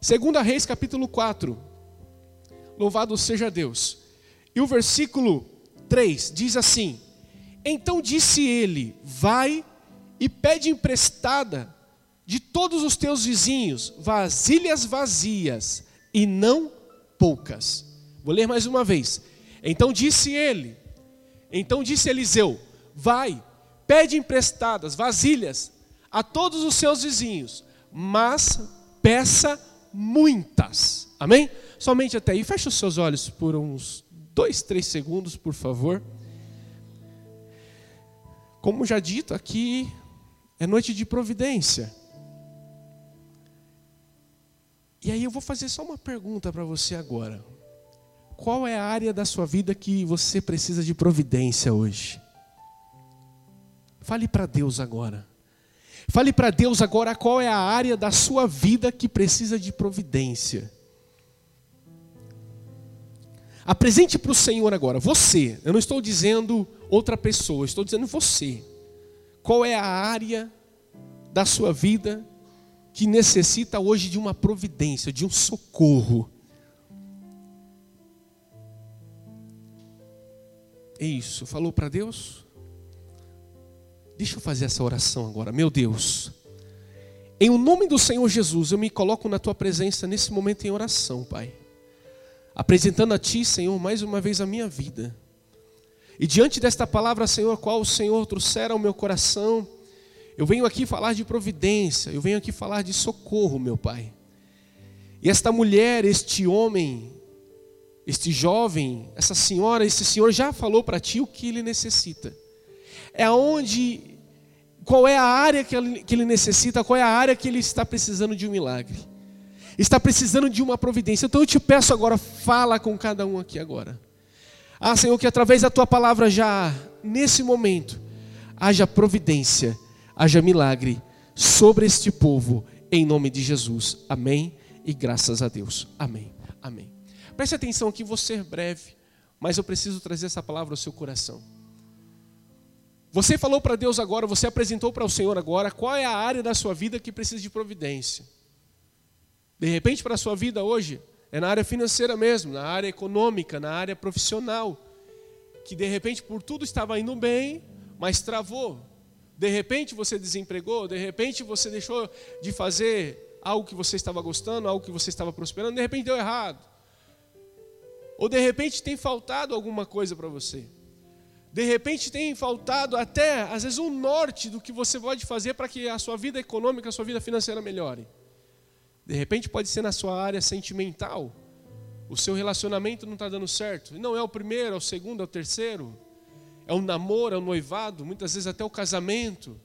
Segunda Reis, capítulo 4. Louvado seja Deus. E o versículo 3 diz assim: Então disse ele: Vai e pede emprestada de todos os teus vizinhos vasilhas vazias e não poucas. Vou ler mais uma vez. Então disse ele: Então disse Eliseu: Vai, pede emprestadas vasilhas a todos os seus vizinhos, mas peça muitas. Amém? Somente até aí. Feche os seus olhos por uns dois, três segundos, por favor. Como já dito aqui, é noite de providência. E aí eu vou fazer só uma pergunta para você agora. Qual é a área da sua vida que você precisa de providência hoje? Fale para Deus agora. Fale para Deus agora qual é a área da sua vida que precisa de providência. Apresente para o Senhor agora, você. Eu não estou dizendo outra pessoa, estou dizendo você. Qual é a área da sua vida que necessita hoje de uma providência, de um socorro? É isso. Falou para Deus? Deixa eu fazer essa oração agora. Meu Deus, em o nome do Senhor Jesus, eu me coloco na tua presença nesse momento em oração, Pai. Apresentando a ti, Senhor, mais uma vez a minha vida. E diante desta palavra, Senhor, qual o Senhor trouxer ao meu coração, eu venho aqui falar de providência, eu venho aqui falar de socorro, meu Pai. E esta mulher, este homem, este jovem, essa senhora, esse senhor já falou para ti o que ele necessita é onde, qual é a área que ele, que ele necessita, qual é a área que ele está precisando de um milagre. Está precisando de uma providência. Então eu te peço agora, fala com cada um aqui agora. Ah, Senhor, que através da tua palavra já, nesse momento, haja providência, haja milagre sobre este povo, em nome de Jesus. Amém e graças a Deus. Amém. Amém. Preste atenção aqui, vou ser breve, mas eu preciso trazer essa palavra ao seu coração. Você falou para Deus agora, você apresentou para o Senhor agora qual é a área da sua vida que precisa de providência. De repente, para a sua vida hoje, é na área financeira mesmo, na área econômica, na área profissional, que de repente por tudo estava indo bem, mas travou. De repente você desempregou, de repente você deixou de fazer algo que você estava gostando, algo que você estava prosperando, de repente deu errado. Ou de repente tem faltado alguma coisa para você. De repente tem faltado até, às vezes, um norte do que você pode fazer para que a sua vida econômica, a sua vida financeira melhore. De repente pode ser na sua área sentimental. O seu relacionamento não está dando certo. Não é o primeiro, é o segundo, é o terceiro. É o namoro, é o noivado, muitas vezes até o casamento.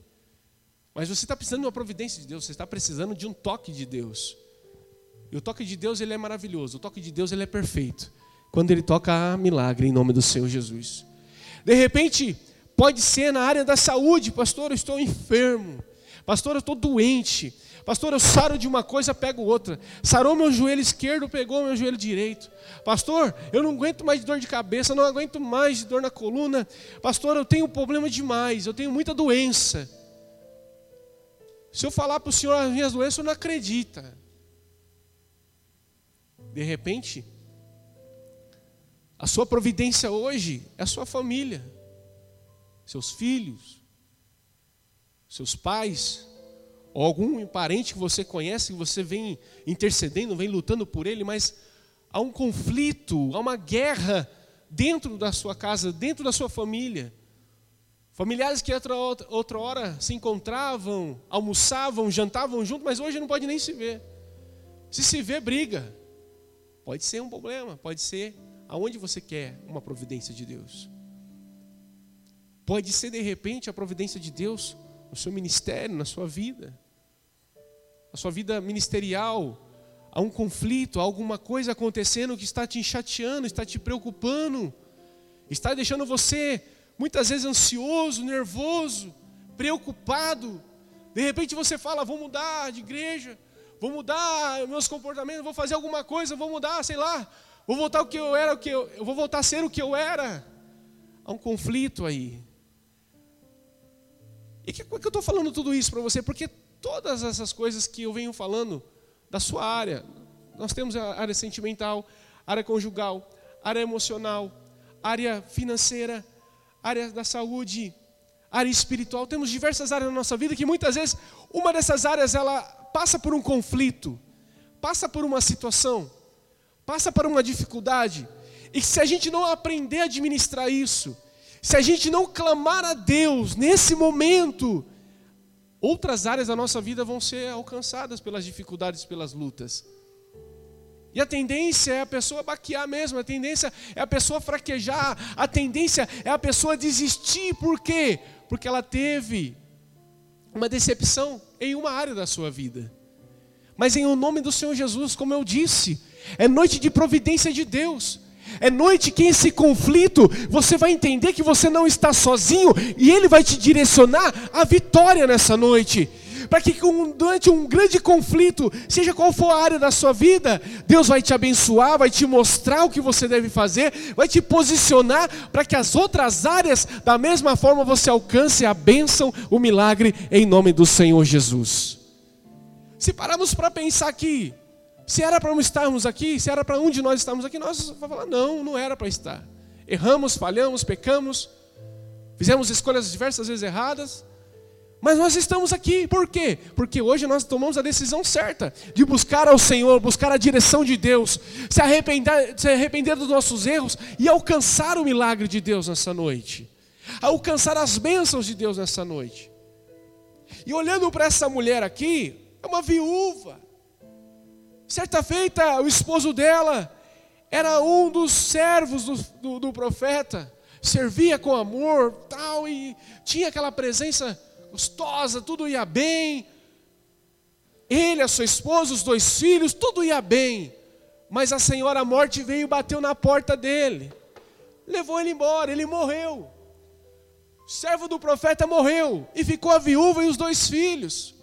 Mas você está precisando de uma providência de Deus, você está precisando de um toque de Deus. E o toque de Deus ele é maravilhoso, o toque de Deus ele é perfeito. Quando ele toca milagre em nome do Senhor Jesus. De repente, pode ser na área da saúde, pastor, eu estou enfermo. Pastor, eu estou doente. Pastor, eu saro de uma coisa, pego outra. Sarou meu joelho esquerdo, pegou meu joelho direito. Pastor, eu não aguento mais de dor de cabeça, não aguento mais de dor na coluna. Pastor, eu tenho problema demais, eu tenho muita doença. Se eu falar para o senhor as minhas doenças, eu não acredita. De repente, a sua providência hoje é a sua família, seus filhos, seus pais, ou algum parente que você conhece, que você vem intercedendo, vem lutando por ele, mas há um conflito, há uma guerra dentro da sua casa, dentro da sua família. Familiares que outra, outra hora se encontravam, almoçavam, jantavam junto, mas hoje não pode nem se ver. Se se vê, briga. Pode ser um problema, pode ser aonde você quer uma providência de Deus. Pode ser de repente a providência de Deus no seu ministério, na sua vida, na sua vida ministerial. Há um conflito, há alguma coisa acontecendo que está te chateando, está te preocupando, está deixando você muitas vezes ansioso, nervoso, preocupado. De repente você fala: vou mudar de igreja, vou mudar meus comportamentos, vou fazer alguma coisa, vou mudar, sei lá, Vou voltar o que eu era, o que eu, eu vou voltar a ser o que eu era. Há um conflito aí. E que, que eu estou falando tudo isso para você? Porque todas essas coisas que eu venho falando da sua área, Nós temos a área sentimental, área conjugal, área emocional, área financeira, área da saúde, área espiritual. Temos diversas áreas na nossa vida que muitas vezes uma dessas áreas ela passa por um conflito, passa por uma situação, passa por uma dificuldade. E se a gente não aprender a administrar isso, se a gente não clamar a Deus nesse momento, outras áreas da nossa vida vão ser alcançadas pelas dificuldades, pelas lutas. E a tendência é a pessoa baquear mesmo, a tendência é a pessoa fraquejar, a tendência é a pessoa desistir. Por quê? Porque ela teve uma decepção em uma área da sua vida. Mas em o nome do Senhor Jesus, como eu disse, é noite de providência de Deus. É noite que esse conflito você vai entender que você não está sozinho e Ele vai te direcionar à vitória nessa noite. Para que durante um grande conflito, seja qual for a área da sua vida, Deus vai te abençoar, vai te mostrar o que você deve fazer, vai te posicionar para que as outras áreas, da mesma forma, você alcance a bênção, o milagre, em nome do Senhor Jesus. Se pararmos para pensar aqui, se era para estarmos aqui, se era para um de nós estarmos aqui, nós vamos falar, não, não era para estar. Erramos, falhamos, pecamos, fizemos escolhas diversas vezes erradas, mas nós estamos aqui, por quê? Porque hoje nós tomamos a decisão certa de buscar ao Senhor, buscar a direção de Deus, se arrepender, se arrepender dos nossos erros e alcançar o milagre de Deus nessa noite, alcançar as bênçãos de Deus nessa noite. E olhando para essa mulher aqui, é uma viúva, Certa feita, o esposo dela era um dos servos do, do, do profeta, servia com amor, tal, e tinha aquela presença gostosa, tudo ia bem. Ele, a sua esposa, os dois filhos, tudo ia bem. Mas a senhora morte veio e bateu na porta dele. Levou ele embora, ele morreu. O servo do profeta morreu e ficou a viúva e os dois filhos.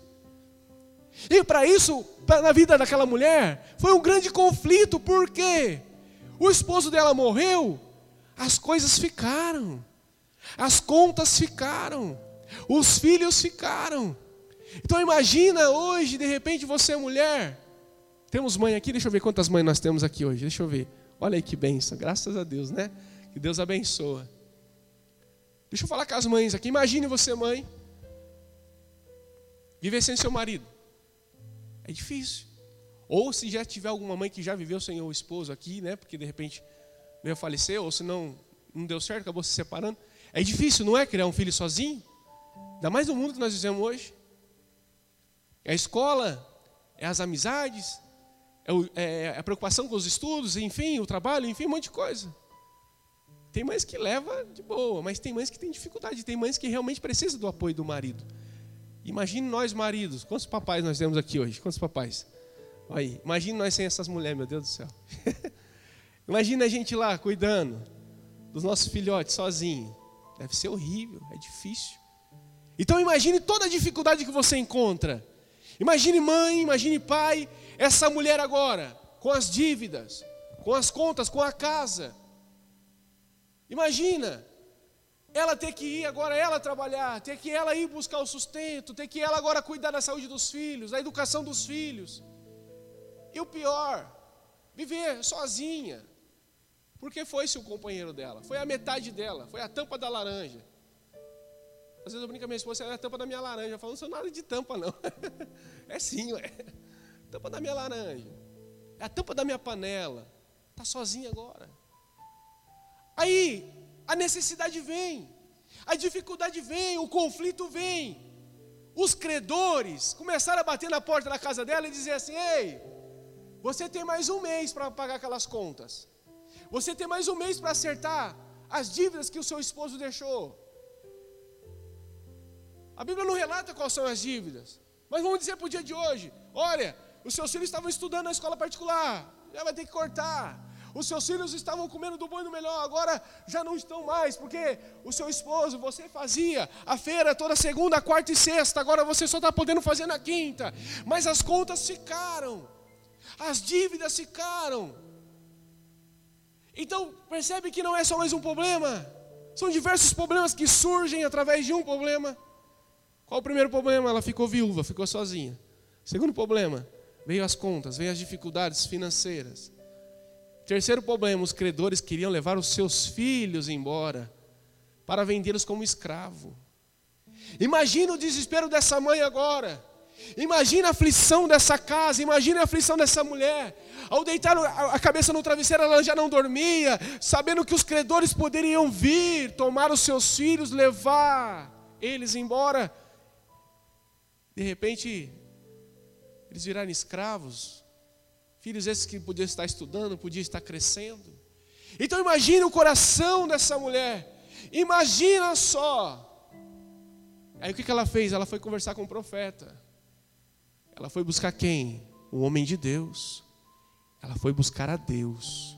E para isso, na vida daquela mulher, foi um grande conflito, porque o esposo dela morreu, as coisas ficaram, as contas ficaram, os filhos ficaram. Então imagina hoje, de repente, você é mulher. Temos mãe aqui, deixa eu ver quantas mães nós temos aqui hoje, deixa eu ver. Olha aí que benção, graças a Deus, né? Que Deus abençoa. Deixa eu falar com as mães aqui. Imagine você, mãe, viver sem seu marido. É difícil. Ou se já tiver alguma mãe que já viveu sem o esposo aqui, né? Porque de repente veio falecer, ou se não, não deu certo, acabou se separando. É difícil, não é? Criar um filho sozinho. Ainda mais no mundo que nós vivemos hoje. É a escola, é as amizades, é, o, é a preocupação com os estudos, enfim, o trabalho, enfim, um monte de coisa. Tem mães que leva de boa, mas tem mães que têm dificuldade, tem mães que realmente precisam do apoio do marido. Imagine nós maridos, quantos papais nós temos aqui hoje? Quantos papais? Aí, imagine nós sem essas mulheres, meu Deus do céu. Imagina a gente lá cuidando dos nossos filhotes sozinho. Deve ser horrível, é difícil. Então imagine toda a dificuldade que você encontra. Imagine mãe, imagine pai, essa mulher agora, com as dívidas, com as contas, com a casa. Imagina, ela ter que ir agora ela trabalhar, ter que ela ir buscar o sustento, ter que ela agora cuidar da saúde dos filhos, da educação dos filhos. E o pior, viver sozinha. Porque foi seu companheiro dela, foi a metade dela, foi a tampa da laranja. Às vezes eu brinco com a minha esposa, é a tampa da minha laranja. Eu falo, não sou nada de tampa, não. é sim, é. Tampa da minha laranja. É a tampa da minha panela. Está sozinha agora. Aí, a necessidade vem, a dificuldade vem, o conflito vem. Os credores começaram a bater na porta da casa dela e dizer assim: Ei, você tem mais um mês para pagar aquelas contas. Você tem mais um mês para acertar as dívidas que o seu esposo deixou. A Bíblia não relata quais são as dívidas. Mas vamos dizer para o dia de hoje: olha, os seus filhos estavam estudando na escola particular, já vai ter que cortar. Os seus filhos estavam comendo do bom e do melhor, agora já não estão mais, porque o seu esposo, você fazia a feira toda segunda, quarta e sexta, agora você só está podendo fazer na quinta. Mas as contas ficaram, as dívidas ficaram. Então, percebe que não é só mais um problema, são diversos problemas que surgem através de um problema. Qual o primeiro problema? Ela ficou viúva, ficou sozinha. Segundo problema, Veio as contas, veio as dificuldades financeiras. Terceiro problema, os credores queriam levar os seus filhos embora para vendê-los como escravo. Imagina o desespero dessa mãe agora. Imagina a aflição dessa casa, imagina a aflição dessa mulher. Ao deitar a cabeça no travesseiro, ela já não dormia, sabendo que os credores poderiam vir, tomar os seus filhos, levar eles embora. De repente, eles viraram escravos. Filhos esses que podiam estar estudando, podiam estar crescendo. Então imagine o coração dessa mulher. Imagina só. Aí o que ela fez? Ela foi conversar com o profeta. Ela foi buscar quem? O homem de Deus. Ela foi buscar a Deus.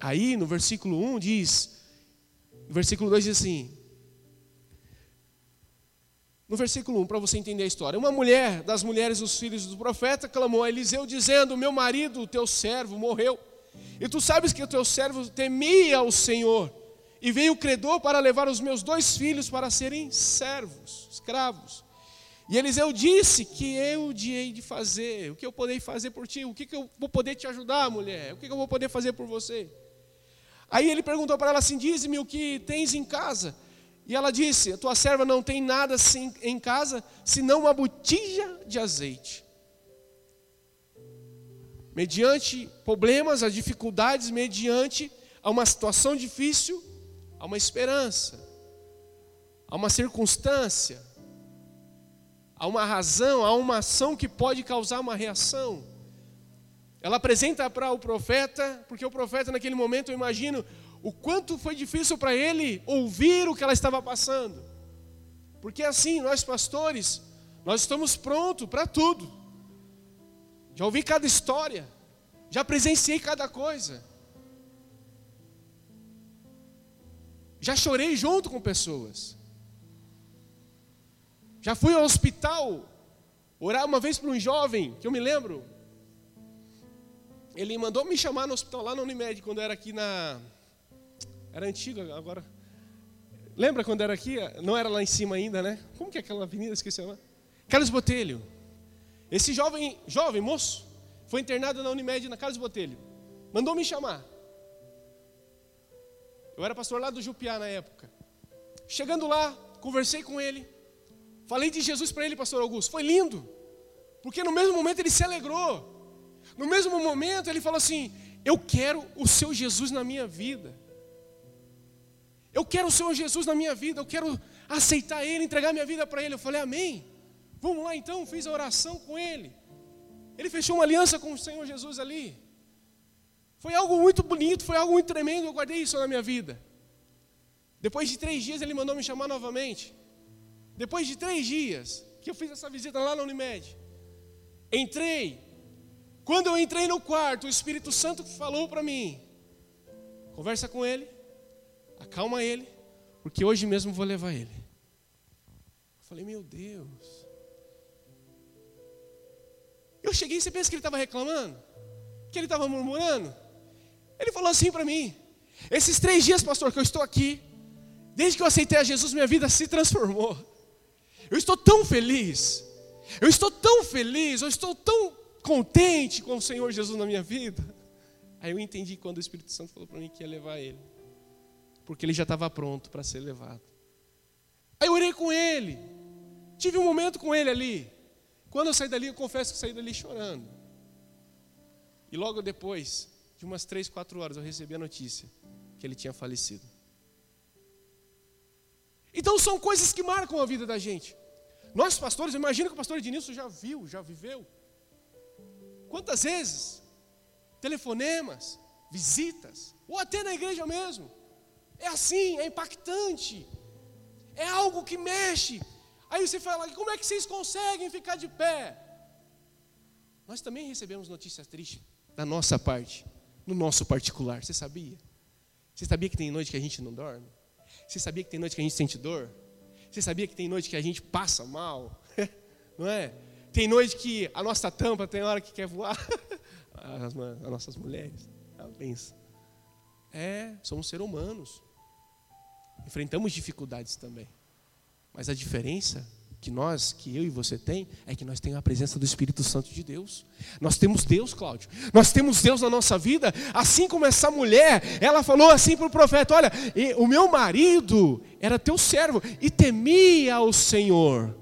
Aí no versículo 1 diz, no versículo 2 diz assim: no versículo 1, para você entender a história. Uma mulher das mulheres dos filhos do profeta clamou a Eliseu, dizendo: Meu marido, o teu servo, morreu. E tu sabes que o teu servo temia o Senhor. E veio o credor para levar os meus dois filhos para serem servos, escravos. E Eliseu disse que eu hei de fazer, o que eu poderei fazer por ti, o que, que eu vou poder te ajudar, mulher, o que, que eu vou poder fazer por você. Aí ele perguntou para ela assim: Diz-me o que tens em casa. E ela disse: A tua serva não tem nada assim em casa, senão uma botija de azeite. Mediante problemas, as dificuldades, mediante a uma situação difícil, há uma esperança, há uma circunstância, há uma razão, há uma ação que pode causar uma reação. Ela apresenta para o profeta, porque o profeta naquele momento, eu imagino, o quanto foi difícil para ele ouvir o que ela estava passando. Porque assim, nós pastores, nós estamos prontos para tudo. Já ouvi cada história, já presenciei cada coisa. Já chorei junto com pessoas. Já fui ao hospital orar uma vez para um jovem, que eu me lembro. Ele mandou me chamar no hospital lá na Unimed, quando eu era aqui na, era antigo agora. Lembra quando era aqui? Não era lá em cima ainda, né? Como que é aquela avenida? Esqueci lá. Carlos Botelho. Esse jovem, jovem moço, foi internado na Unimed na Carlos Botelho. Mandou me chamar. Eu era pastor lá do Jupiá na época. Chegando lá, conversei com ele. Falei de Jesus para ele, pastor Augusto. Foi lindo. Porque no mesmo momento ele se alegrou. No mesmo momento ele falou assim: Eu quero o seu Jesus na minha vida. Eu quero o Senhor Jesus na minha vida, eu quero aceitar Ele, entregar minha vida para Ele. Eu falei, Amém. Vamos lá então, fiz a oração com Ele. Ele fechou uma aliança com o Senhor Jesus ali. Foi algo muito bonito, foi algo muito tremendo, eu guardei isso na minha vida. Depois de três dias, ele mandou me chamar novamente. Depois de três dias, que eu fiz essa visita lá na Unimed, entrei. Quando eu entrei no quarto, o Espírito Santo falou para mim: conversa com ele, acalma ele, porque hoje mesmo vou levar ele. Eu falei, meu Deus. Eu cheguei, você pensa que ele estava reclamando? Que ele estava murmurando? Ele falou assim para mim: esses três dias, pastor, que eu estou aqui, desde que eu aceitei a Jesus, minha vida se transformou. Eu estou tão feliz, eu estou tão feliz, eu estou tão contente com o Senhor Jesus na minha vida. Aí eu entendi quando o Espírito Santo falou para mim que ia levar ele porque ele já estava pronto para ser levado. Aí eu orei com ele, tive um momento com ele ali. Quando eu saí dali, eu confesso que saí dali chorando. E logo depois, de umas três, quatro horas, eu recebi a notícia que ele tinha falecido. Então são coisas que marcam a vida da gente. Nós pastores, imagina que o pastor Ednilson já viu, já viveu. Quantas vezes? Telefonemas, visitas, ou até na igreja mesmo. É assim, é impactante. É algo que mexe. Aí você fala, como é que vocês conseguem ficar de pé? Nós também recebemos notícias tristes da nossa parte, no nosso particular. Você sabia? Você sabia que tem noite que a gente não dorme? Você sabia que tem noite que a gente sente dor? Você sabia que tem noite que a gente passa mal? Não é? Tem noite que a nossa tampa tem hora que quer voar. As, as nossas mulheres. É, somos seres humanos. Enfrentamos dificuldades também. Mas a diferença que nós, que eu e você tem, é que nós temos a presença do Espírito Santo de Deus. Nós temos Deus, Cláudio. Nós temos Deus na nossa vida, assim como essa mulher, ela falou assim para o profeta: Olha, o meu marido era teu servo e temia o Senhor.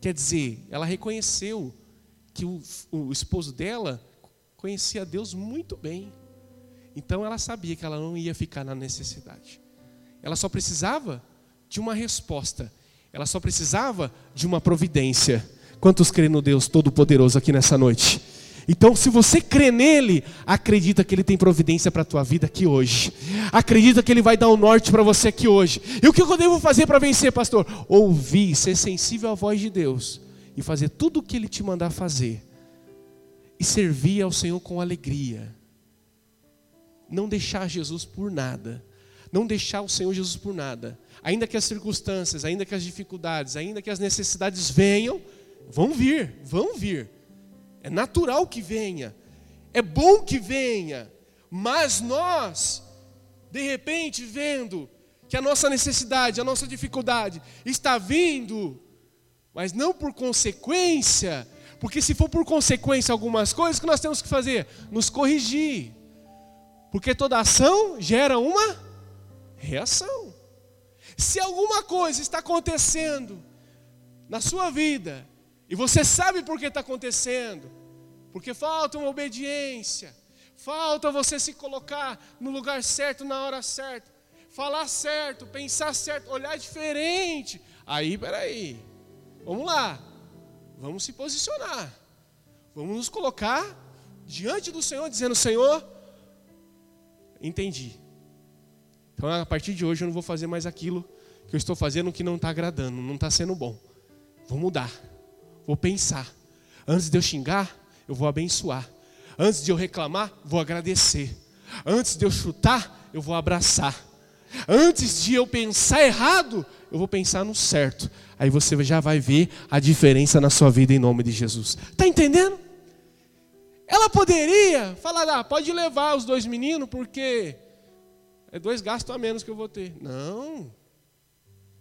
Quer dizer, ela reconheceu que o, o esposo dela conhecia Deus muito bem. Então ela sabia que ela não ia ficar na necessidade. Ela só precisava de uma resposta. Ela só precisava de uma providência. Quantos creem no Deus Todo-Poderoso aqui nessa noite? Então, se você crê nele, acredita que ele tem providência para a tua vida aqui hoje. Acredita que ele vai dar o um norte para você aqui hoje. E o que eu devo fazer para vencer, pastor? Ouvir, ser sensível à voz de Deus e fazer tudo o que ele te mandar fazer. E servir ao Senhor com alegria. Não deixar Jesus por nada. Não deixar o Senhor Jesus por nada. Ainda que as circunstâncias, ainda que as dificuldades, ainda que as necessidades venham, vão vir, vão vir. É natural que venha. É bom que venha. Mas nós, de repente, vendo que a nossa necessidade, a nossa dificuldade está vindo, mas não por consequência, porque se for por consequência algumas coisas, o que nós temos que fazer? Nos corrigir. Porque toda ação gera uma reação. Se alguma coisa está acontecendo na sua vida, e você sabe por que está acontecendo, porque falta uma obediência, falta você se colocar no lugar certo, na hora certa, falar certo, pensar certo, olhar diferente. Aí, peraí, vamos lá, vamos se posicionar, vamos nos colocar diante do Senhor, dizendo: Senhor, entendi, então, a partir de hoje, eu não vou fazer mais aquilo que eu estou fazendo que não está agradando, não está sendo bom. Vou mudar, vou pensar. Antes de eu xingar, eu vou abençoar. Antes de eu reclamar, vou agradecer. Antes de eu chutar, eu vou abraçar. Antes de eu pensar errado, eu vou pensar no certo. Aí você já vai ver a diferença na sua vida em nome de Jesus. Está entendendo? Ela poderia falar, ah, pode levar os dois meninos, porque é dois gastos a menos que eu vou ter. Não.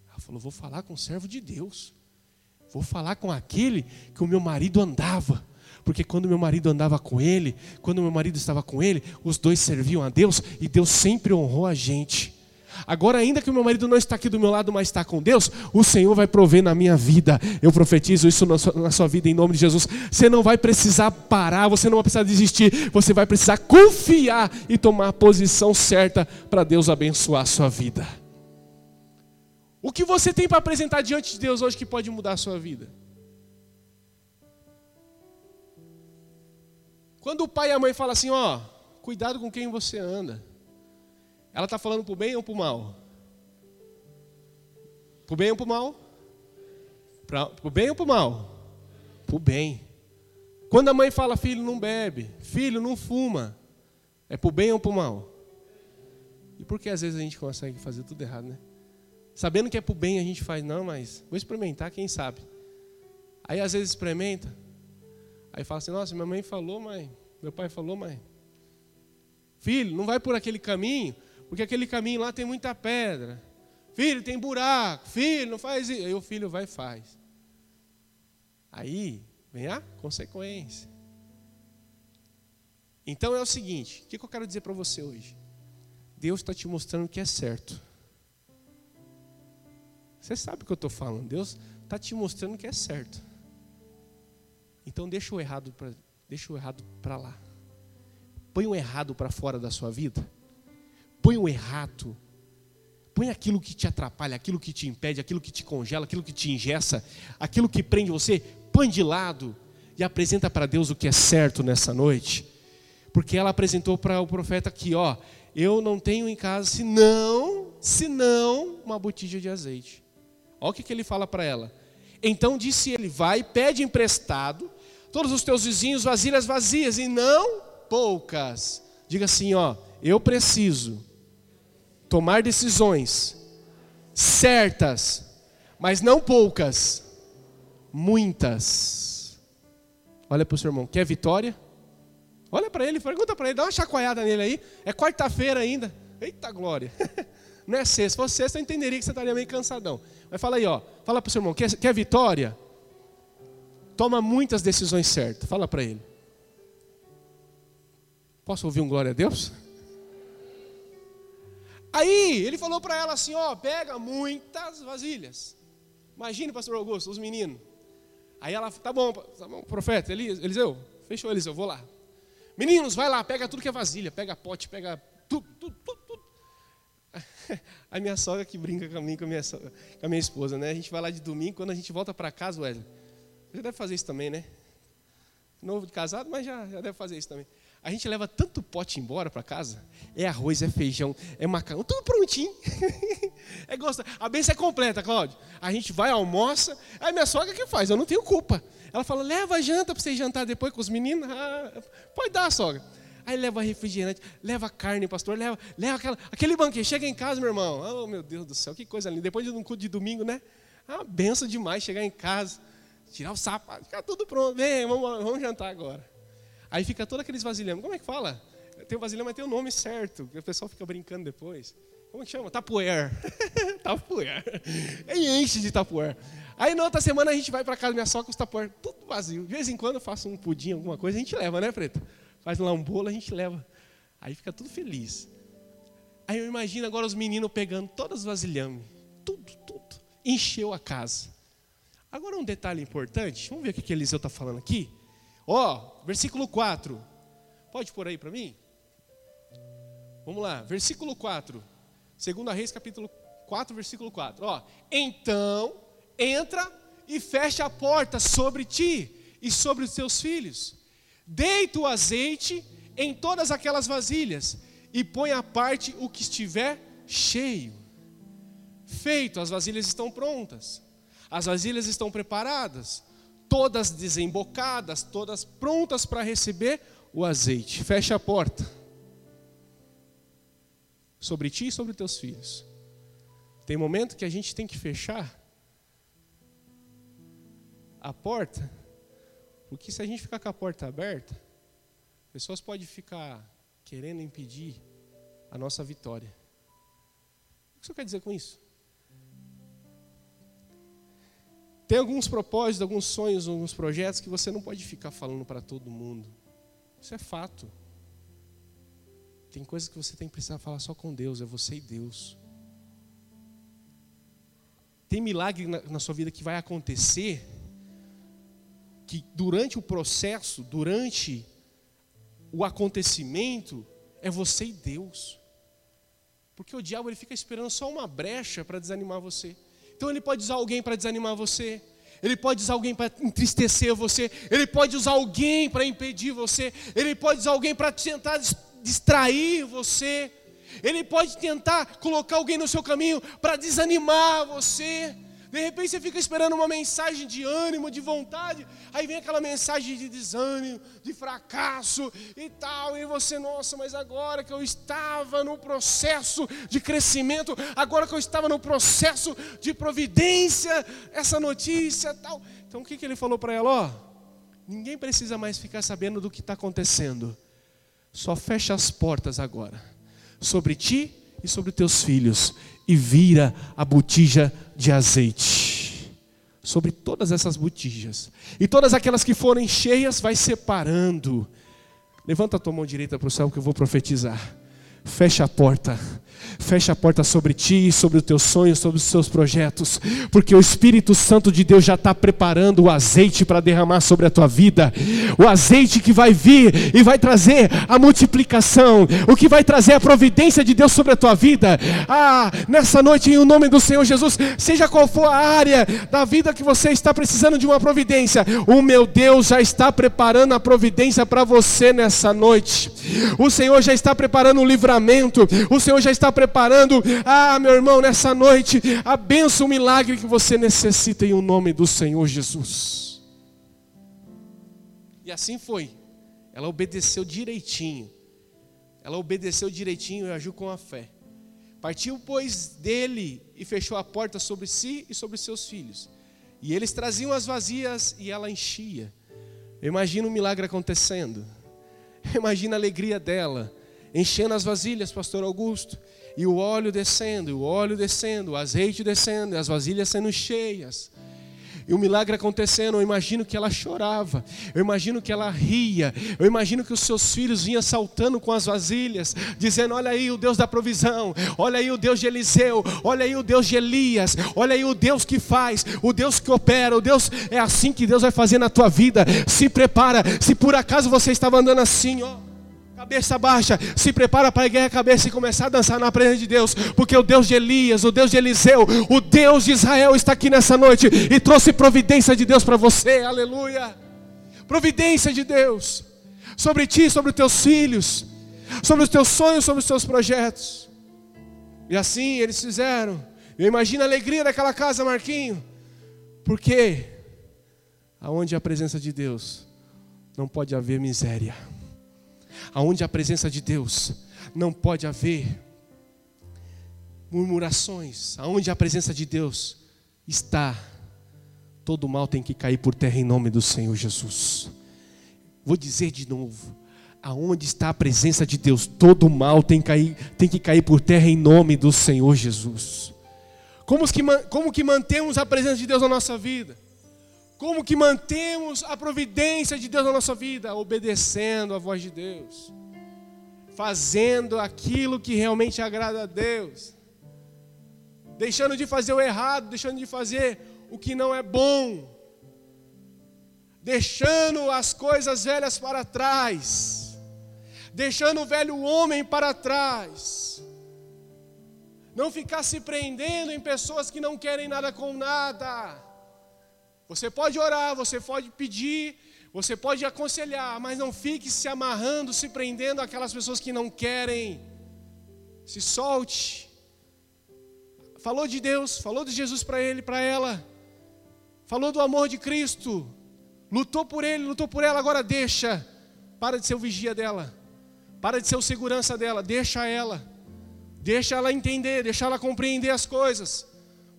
Ela falou: vou falar com o servo de Deus. Vou falar com aquele que o meu marido andava. Porque quando meu marido andava com ele, quando meu marido estava com ele, os dois serviam a Deus e Deus sempre honrou a gente. Agora, ainda que o meu marido não está aqui do meu lado, mas está com Deus, o Senhor vai prover na minha vida. Eu profetizo isso na sua, na sua, vida em nome de Jesus. Você não vai precisar parar, você não vai precisar desistir, você vai precisar confiar e tomar a posição certa para Deus abençoar a sua vida. O que você tem para apresentar diante de Deus hoje que pode mudar a sua vida? Quando o pai e a mãe falam assim, ó, cuidado com quem você anda. Ela está falando para o bem ou para o mal? Para o bem ou para o mal? Para o bem ou para o mal? Para o bem. Quando a mãe fala, filho, não bebe, filho, não fuma, é para o bem ou para o mal? E por que às vezes a gente consegue fazer tudo errado, né? Sabendo que é para o bem, a gente faz, não, mas vou experimentar, quem sabe? Aí às vezes experimenta, aí fala assim, nossa, minha mãe falou, mãe, meu pai falou, mãe. Filho, não vai por aquele caminho, porque aquele caminho lá tem muita pedra. Filho, tem buraco. Filho, não faz isso. Aí o filho vai e faz. Aí vem a consequência. Então é o seguinte: o que eu quero dizer para você hoje? Deus está te mostrando o que é certo. Você sabe o que eu estou falando. Deus está te mostrando o que é certo. Então deixa o errado para deixa o errado para lá. Põe o errado para fora da sua vida Põe o errado. Põe aquilo que te atrapalha, aquilo que te impede, aquilo que te congela, aquilo que te ingessa, aquilo que prende você, põe de lado e apresenta para Deus o que é certo nessa noite. Porque ela apresentou para o profeta aqui, ó, eu não tenho em casa senão, senão uma botija de azeite. Olha o que, que ele fala para ela. Então disse ele: Vai, pede emprestado todos os teus vizinhos vasilhas vazias e não poucas. Diga assim, ó, eu preciso tomar decisões certas, mas não poucas, muitas. Olha para o seu irmão, quer vitória? Olha para ele, pergunta para ele, dá uma chacoalhada nele aí. É quarta-feira ainda. Eita glória. Não é sexta. Se fosse sexta, eu entenderia que você estaria meio cansadão. Mas fala aí, ó. Fala para o seu irmão, quer, quer vitória? Toma muitas decisões certas. Fala para ele. Posso ouvir um glória a Deus? Aí ele falou para ela assim: ó, pega muitas vasilhas. Imagine, pastor Augusto, os meninos. Aí ela, tá bom, tá bom, profeta, Eliseu, fechou Eliseu, vou lá. Meninos, vai lá, pega tudo que é vasilha, pega pote, pega tudo, tudo, tudo, tudo. A minha sogra que brinca com com, a minha, com a minha esposa, né? A gente vai lá de domingo, quando a gente volta para casa, Wesley, você deve fazer isso também, né? Novo de casado, mas já, já deve fazer isso também. A gente leva tanto pote embora para casa. É arroz, é feijão, é macarrão, tudo prontinho. é gostoso. A benção é completa, Cláudio. A gente vai, almoça. Aí minha sogra que faz, eu não tenho culpa. Ela fala, leva a janta para você jantar depois com os meninos. Ah, pode dar, sogra. Aí leva refrigerante, leva carne, pastor, leva, leva aquela, aquele banquete. Chega em casa, meu irmão. Oh, meu Deus do céu, que coisa linda. Depois de um culto de domingo, né? Uma benção demais chegar em casa, tirar o sapato, ficar tudo pronto. Vem, vamos, vamos jantar agora. Aí fica todo aqueles vasilhames. Como é que fala? Tem o vasilhame, mas tem o nome certo. O pessoal fica brincando depois. Como que chama? Tapuer. tapuer. E enche de tapuer. Aí na outra semana a gente vai para casa da minha sogra com os tapuer tudo vazio. De vez em quando eu faço um pudim, alguma coisa, a gente leva, né, Preto? Faz lá um bolo, a gente leva. Aí fica tudo feliz. Aí eu imagino agora os meninos pegando todos os vasilhames. Tudo, tudo. Encheu a casa. Agora um detalhe importante. Vamos ver o que Eliseu está falando aqui. Ó, oh, versículo 4. Pode pôr aí para mim? Vamos lá, versículo 4. Segunda Reis, capítulo 4, versículo 4. Ó, então entra e fecha a porta sobre ti e sobre os teus filhos. Deita o azeite em todas aquelas vasilhas e põe à parte o que estiver cheio. Feito, as vasilhas estão prontas. As vasilhas estão preparadas todas desembocadas, todas prontas para receber o azeite. Fecha a porta. Sobre ti e sobre teus filhos. Tem momento que a gente tem que fechar a porta, porque se a gente ficar com a porta aberta, pessoas podem ficar querendo impedir a nossa vitória. O que você quer dizer com isso? Tem alguns propósitos, alguns sonhos, alguns projetos que você não pode ficar falando para todo mundo. Isso é fato. Tem coisas que você tem que precisar falar só com Deus, é você e Deus. Tem milagre na, na sua vida que vai acontecer, que durante o processo, durante o acontecimento, é você e Deus. Porque o diabo ele fica esperando só uma brecha para desanimar você. Então ele pode usar alguém para desanimar você. Ele pode usar alguém para entristecer você. Ele pode usar alguém para impedir você. Ele pode usar alguém para tentar distrair você. Ele pode tentar colocar alguém no seu caminho para desanimar você. De repente você fica esperando uma mensagem de ânimo, de vontade, aí vem aquela mensagem de desânimo, de fracasso e tal, e você, nossa, mas agora que eu estava no processo de crescimento, agora que eu estava no processo de providência, essa notícia tal. Então o que, que ele falou para ela? Ó, ninguém precisa mais ficar sabendo do que está acontecendo, só fecha as portas agora, sobre ti e sobre teus filhos, e vira a botija de azeite sobre todas essas botijas. E todas aquelas que forem cheias, vai separando. Levanta a tua mão direita para o céu que eu vou profetizar. Fecha a porta Fecha a porta sobre ti, sobre os teus sonhos, sobre os seus projetos, porque o Espírito Santo de Deus já está preparando o azeite para derramar sobre a tua vida, o azeite que vai vir e vai trazer a multiplicação, o que vai trazer a providência de Deus sobre a tua vida. Ah, nessa noite, em nome do Senhor Jesus, seja qual for a área da vida que você está precisando de uma providência, o meu Deus já está preparando a providência para você nessa noite. O Senhor já está preparando o livramento, o Senhor já está preparando, ah, meu irmão, nessa noite, a benção, o milagre que você necessita em o nome do Senhor Jesus. E assim foi. Ela obedeceu direitinho. Ela obedeceu direitinho e agiu com a fé. Partiu, pois, dele e fechou a porta sobre si e sobre seus filhos. E eles traziam as vazias e ela enchia. Eu imagino o um milagre acontecendo. Imagina a alegria dela enchendo as vasilhas, pastor Augusto, e o óleo descendo, o óleo descendo, o azeite descendo, as vasilhas sendo cheias. E o milagre acontecendo, eu imagino que ela chorava, eu imagino que ela ria, eu imagino que os seus filhos vinham saltando com as vasilhas, dizendo: Olha aí o Deus da provisão, olha aí o Deus de Eliseu, olha aí o Deus de Elias, olha aí o Deus que faz, o Deus que opera, o Deus, é assim que Deus vai fazer na tua vida. Se prepara, se por acaso você estava andando assim, ó cabeça baixa, se prepara para erguer a cabeça e começar a dançar na presença de Deus, porque o Deus de Elias, o Deus de Eliseu, o Deus de Israel está aqui nessa noite e trouxe providência de Deus para você, aleluia. Providência de Deus sobre ti, sobre os teus filhos, sobre os teus sonhos, sobre os teus projetos. E assim eles fizeram. Eu imagino a alegria daquela casa, Marquinho, porque aonde a presença de Deus não pode haver miséria aonde a presença de Deus não pode haver murmurações, aonde a presença de Deus está, todo mal tem que cair por terra em nome do Senhor Jesus. Vou dizer de novo, aonde está a presença de Deus, todo mal tem que cair, tem que cair por terra em nome do Senhor Jesus. Como que, como que mantemos a presença de Deus na nossa vida? Como que mantemos a providência de Deus na nossa vida? Obedecendo a voz de Deus. Fazendo aquilo que realmente agrada a Deus. Deixando de fazer o errado, deixando de fazer o que não é bom. Deixando as coisas velhas para trás. Deixando o velho homem para trás. Não ficar se prendendo em pessoas que não querem nada com nada você pode orar, você pode pedir, você pode aconselhar, mas não fique se amarrando, se prendendo àquelas pessoas que não querem. Se solte. Falou de Deus, falou de Jesus para ele, para ela. Falou do amor de Cristo. Lutou por ele, lutou por ela, agora deixa. Para de ser o vigia dela. Para de ser o segurança dela, deixa ela. Deixa ela entender, deixa ela compreender as coisas.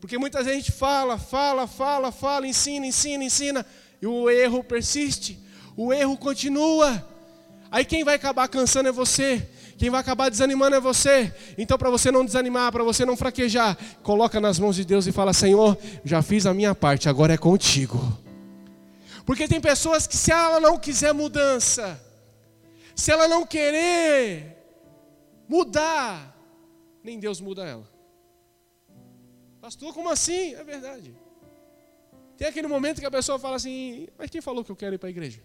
Porque muita gente fala, fala, fala, fala, ensina, ensina, ensina, e o erro persiste, o erro continua. Aí quem vai acabar cansando é você, quem vai acabar desanimando é você. Então, para você não desanimar, para você não fraquejar, coloca nas mãos de Deus e fala: Senhor, já fiz a minha parte, agora é contigo. Porque tem pessoas que, se ela não quiser mudança, se ela não querer mudar, nem Deus muda ela. Pastor, como assim? É verdade. Tem aquele momento que a pessoa fala assim: Mas quem falou que eu quero ir para a igreja?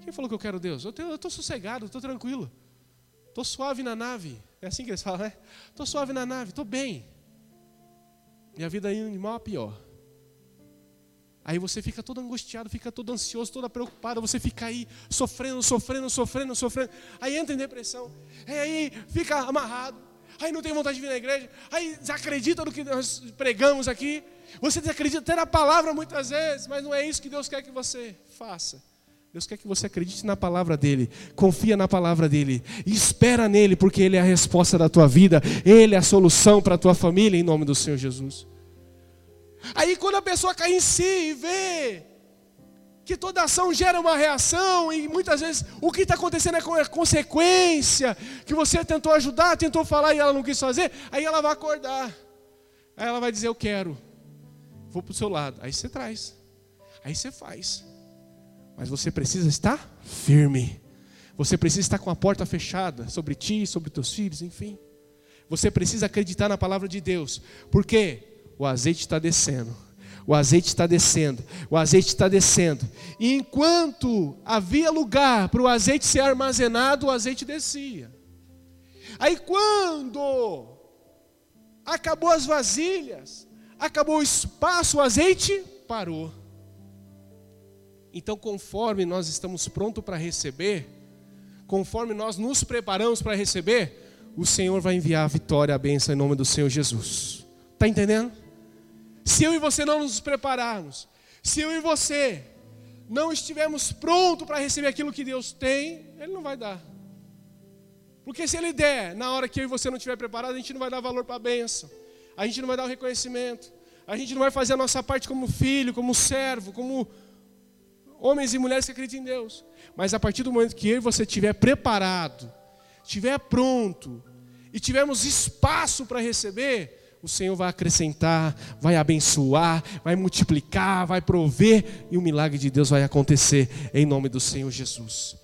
Quem falou que eu quero Deus? Eu estou sossegado, estou tranquilo. Estou suave na nave. É assim que eles falam, né? Estou suave na nave, estou bem. Minha vida indo de mal a pior. Aí você fica todo angustiado, fica todo ansioso, toda preocupada, você fica aí sofrendo, sofrendo, sofrendo, sofrendo. Aí entra em depressão. Aí fica amarrado aí não tem vontade de vir na igreja, aí desacredita no que nós pregamos aqui. Você desacredita até na palavra muitas vezes, mas não é isso que Deus quer que você faça. Deus quer que você acredite na palavra dele, confia na palavra dele, espera nele, porque ele é a resposta da tua vida, ele é a solução para a tua família, em nome do Senhor Jesus. Aí quando a pessoa cai em si e vê que toda ação gera uma reação e muitas vezes o que está acontecendo é consequência, que você tentou ajudar, tentou falar e ela não quis fazer, aí ela vai acordar. Aí ela vai dizer: Eu quero, vou para o seu lado. Aí você traz, aí você faz. Mas você precisa estar firme. Você precisa estar com a porta fechada sobre ti, sobre teus filhos, enfim. Você precisa acreditar na palavra de Deus, porque o azeite está descendo o azeite está descendo, o azeite está descendo. E enquanto havia lugar para o azeite ser armazenado, o azeite descia. Aí quando acabou as vasilhas, acabou o espaço, o azeite parou. Então, conforme nós estamos prontos para receber, conforme nós nos preparamos para receber, o Senhor vai enviar a vitória, a bênção em nome do Senhor Jesus. Está entendendo? Se eu e você não nos prepararmos, se eu e você não estivermos prontos para receber aquilo que Deus tem, Ele não vai dar. Porque se Ele der, na hora que eu e você não estiver preparado, a gente não vai dar valor para a bênção, a gente não vai dar o reconhecimento, a gente não vai fazer a nossa parte como filho, como servo, como homens e mulheres que acreditam em Deus. Mas a partir do momento que eu e você estiver preparado, estiver pronto e tivermos espaço para receber, o Senhor vai acrescentar, vai abençoar, vai multiplicar, vai prover e o milagre de Deus vai acontecer em nome do Senhor Jesus.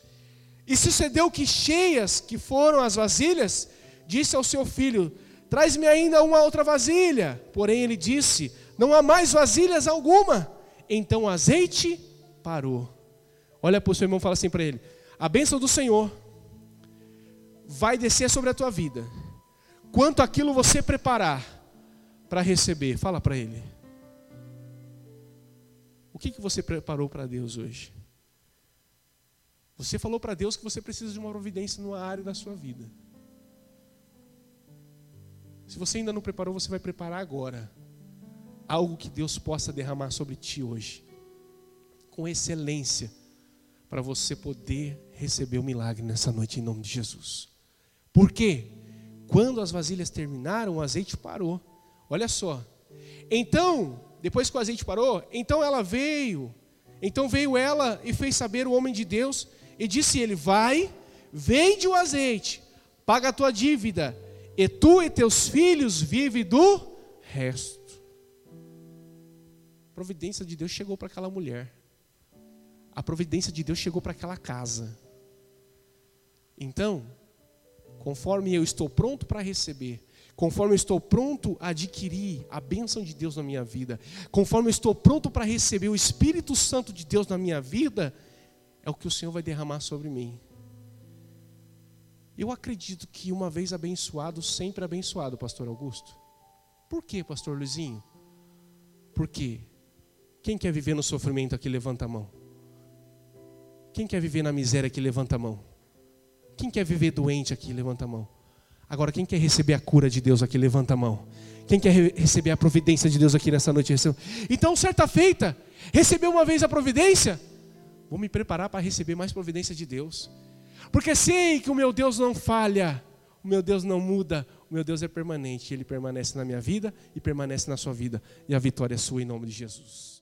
E sucedeu que cheias que foram as vasilhas, disse ao seu filho: Traz-me ainda uma outra vasilha. Porém ele disse: Não há mais vasilhas alguma. Então o azeite parou. Olha para o seu irmão e fala assim para ele: A bênção do Senhor vai descer sobre a tua vida. Quanto aquilo você preparar para receber, fala para ele. O que, que você preparou para Deus hoje? Você falou para Deus que você precisa de uma providência numa área da sua vida. Se você ainda não preparou, você vai preparar agora. Algo que Deus possa derramar sobre ti hoje. Com excelência. Para você poder receber o milagre nessa noite em nome de Jesus. Por quê? Quando as vasilhas terminaram, o azeite parou. Olha só. Então, depois que o azeite parou, então ela veio. Então veio ela e fez saber o homem de Deus e disse ele: Vai, vende o azeite, paga a tua dívida, e tu e teus filhos vivem do resto. A providência de Deus chegou para aquela mulher. A providência de Deus chegou para aquela casa. Então, conforme eu estou pronto para receber, conforme eu estou pronto a adquirir a bênção de Deus na minha vida, conforme eu estou pronto para receber o Espírito Santo de Deus na minha vida, é o que o Senhor vai derramar sobre mim. Eu acredito que uma vez abençoado, sempre abençoado, pastor Augusto. Por quê, pastor Luizinho? Porque quem quer viver no sofrimento aqui levanta a mão. Quem quer viver na miséria aqui levanta a mão. Quem quer viver doente aqui levanta a mão. Agora quem quer receber a cura de Deus aqui levanta a mão. Quem quer receber a providência de Deus aqui nessa noite? Então, certa feita, recebeu uma vez a providência, vou me preparar para receber mais providência de Deus. Porque sei que o meu Deus não falha, o meu Deus não muda, o meu Deus é permanente, ele permanece na minha vida e permanece na sua vida, e a vitória é sua em nome de Jesus.